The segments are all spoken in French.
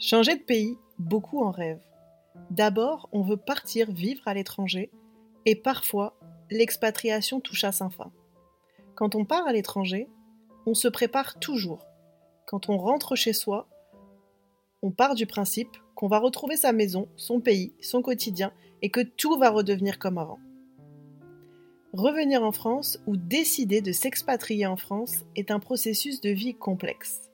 Changer de pays, beaucoup en rêvent. D'abord, on veut partir vivre à l'étranger et parfois, l'expatriation touche à sa fin. Quand on part à l'étranger, on se prépare toujours. Quand on rentre chez soi, on part du principe qu'on va retrouver sa maison, son pays, son quotidien et que tout va redevenir comme avant. Revenir en France ou décider de s'expatrier en France est un processus de vie complexe.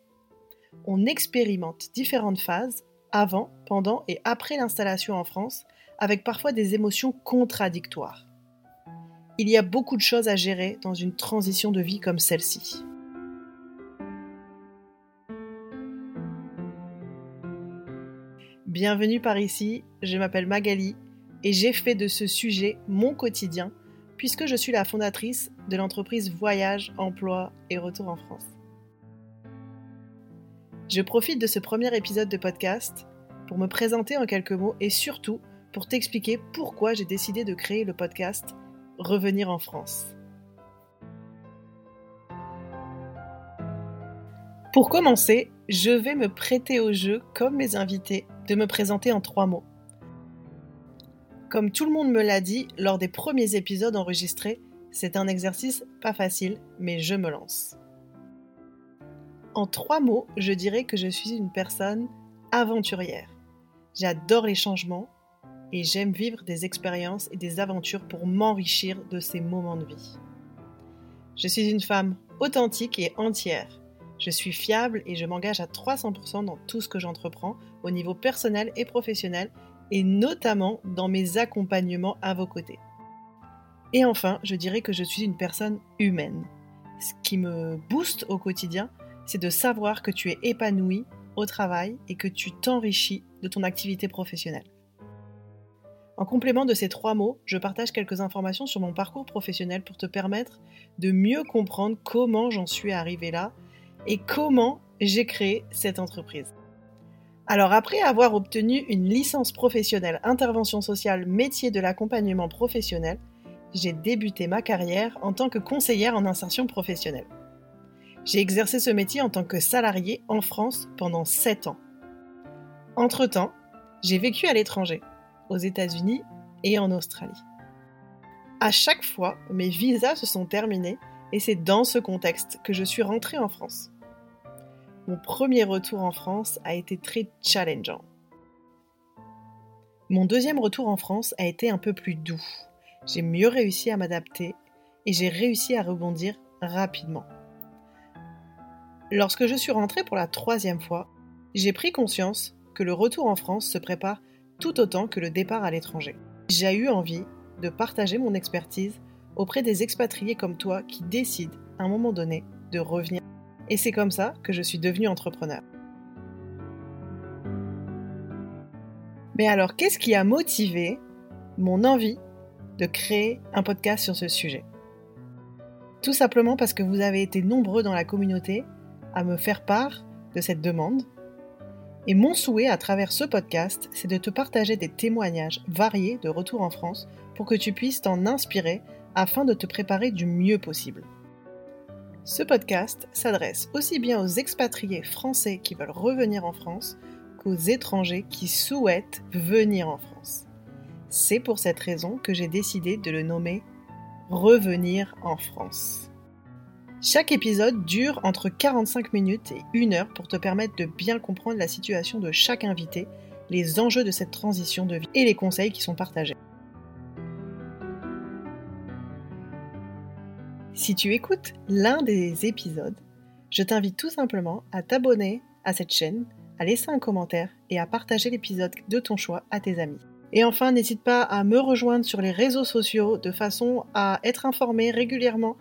On expérimente différentes phases avant, pendant et après l'installation en France, avec parfois des émotions contradictoires. Il y a beaucoup de choses à gérer dans une transition de vie comme celle-ci. Bienvenue par ici, je m'appelle Magali et j'ai fait de ce sujet mon quotidien puisque je suis la fondatrice de l'entreprise Voyage, Emploi et Retour en France. Je profite de ce premier épisode de podcast pour me présenter en quelques mots et surtout pour t'expliquer pourquoi j'ai décidé de créer le podcast Revenir en France. Pour commencer, je vais me prêter au jeu, comme mes invités, de me présenter en trois mots. Comme tout le monde me l'a dit lors des premiers épisodes enregistrés, c'est un exercice pas facile, mais je me lance. En trois mots, je dirais que je suis une personne aventurière. J'adore les changements et j'aime vivre des expériences et des aventures pour m'enrichir de ces moments de vie. Je suis une femme authentique et entière. Je suis fiable et je m'engage à 300% dans tout ce que j'entreprends au niveau personnel et professionnel et notamment dans mes accompagnements à vos côtés. Et enfin, je dirais que je suis une personne humaine. Ce qui me booste au quotidien, c'est de savoir que tu es épanoui au travail et que tu t'enrichis de ton activité professionnelle. En complément de ces trois mots, je partage quelques informations sur mon parcours professionnel pour te permettre de mieux comprendre comment j'en suis arrivé là et comment j'ai créé cette entreprise. Alors après avoir obtenu une licence professionnelle intervention sociale métier de l'accompagnement professionnel, j'ai débuté ma carrière en tant que conseillère en insertion professionnelle. J'ai exercé ce métier en tant que salarié en France pendant 7 ans. Entre-temps, j'ai vécu à l'étranger, aux États-Unis et en Australie. À chaque fois, mes visas se sont terminés et c'est dans ce contexte que je suis rentrée en France. Mon premier retour en France a été très challengeant. Mon deuxième retour en France a été un peu plus doux. J'ai mieux réussi à m'adapter et j'ai réussi à rebondir rapidement. Lorsque je suis rentrée pour la troisième fois, j'ai pris conscience que le retour en France se prépare tout autant que le départ à l'étranger. J'ai eu envie de partager mon expertise auprès des expatriés comme toi qui décident à un moment donné de revenir et c'est comme ça que je suis devenue entrepreneur. Mais alors, qu'est-ce qui a motivé mon envie de créer un podcast sur ce sujet? Tout simplement parce que vous avez été nombreux dans la communauté à me faire part de cette demande. Et mon souhait à travers ce podcast, c'est de te partager des témoignages variés de retour en France pour que tu puisses t'en inspirer afin de te préparer du mieux possible. Ce podcast s'adresse aussi bien aux expatriés français qui veulent revenir en France qu'aux étrangers qui souhaitent venir en France. C'est pour cette raison que j'ai décidé de le nommer Revenir en France. Chaque épisode dure entre 45 minutes et 1 heure pour te permettre de bien comprendre la situation de chaque invité, les enjeux de cette transition de vie et les conseils qui sont partagés. Si tu écoutes l'un des épisodes, je t'invite tout simplement à t'abonner à cette chaîne, à laisser un commentaire et à partager l'épisode de ton choix à tes amis. Et enfin, n'hésite pas à me rejoindre sur les réseaux sociaux de façon à être informé régulièrement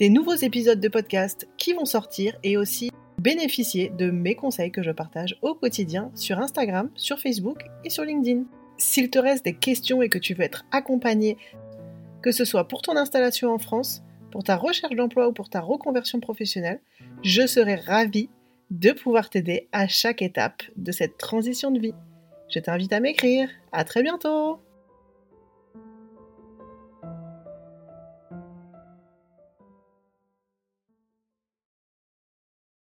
des nouveaux épisodes de podcast qui vont sortir et aussi bénéficier de mes conseils que je partage au quotidien sur Instagram, sur Facebook et sur LinkedIn. S'il te reste des questions et que tu veux être accompagné, que ce soit pour ton installation en France, pour ta recherche d'emploi ou pour ta reconversion professionnelle, je serai ravie de pouvoir t'aider à chaque étape de cette transition de vie. Je t'invite à m'écrire. À très bientôt!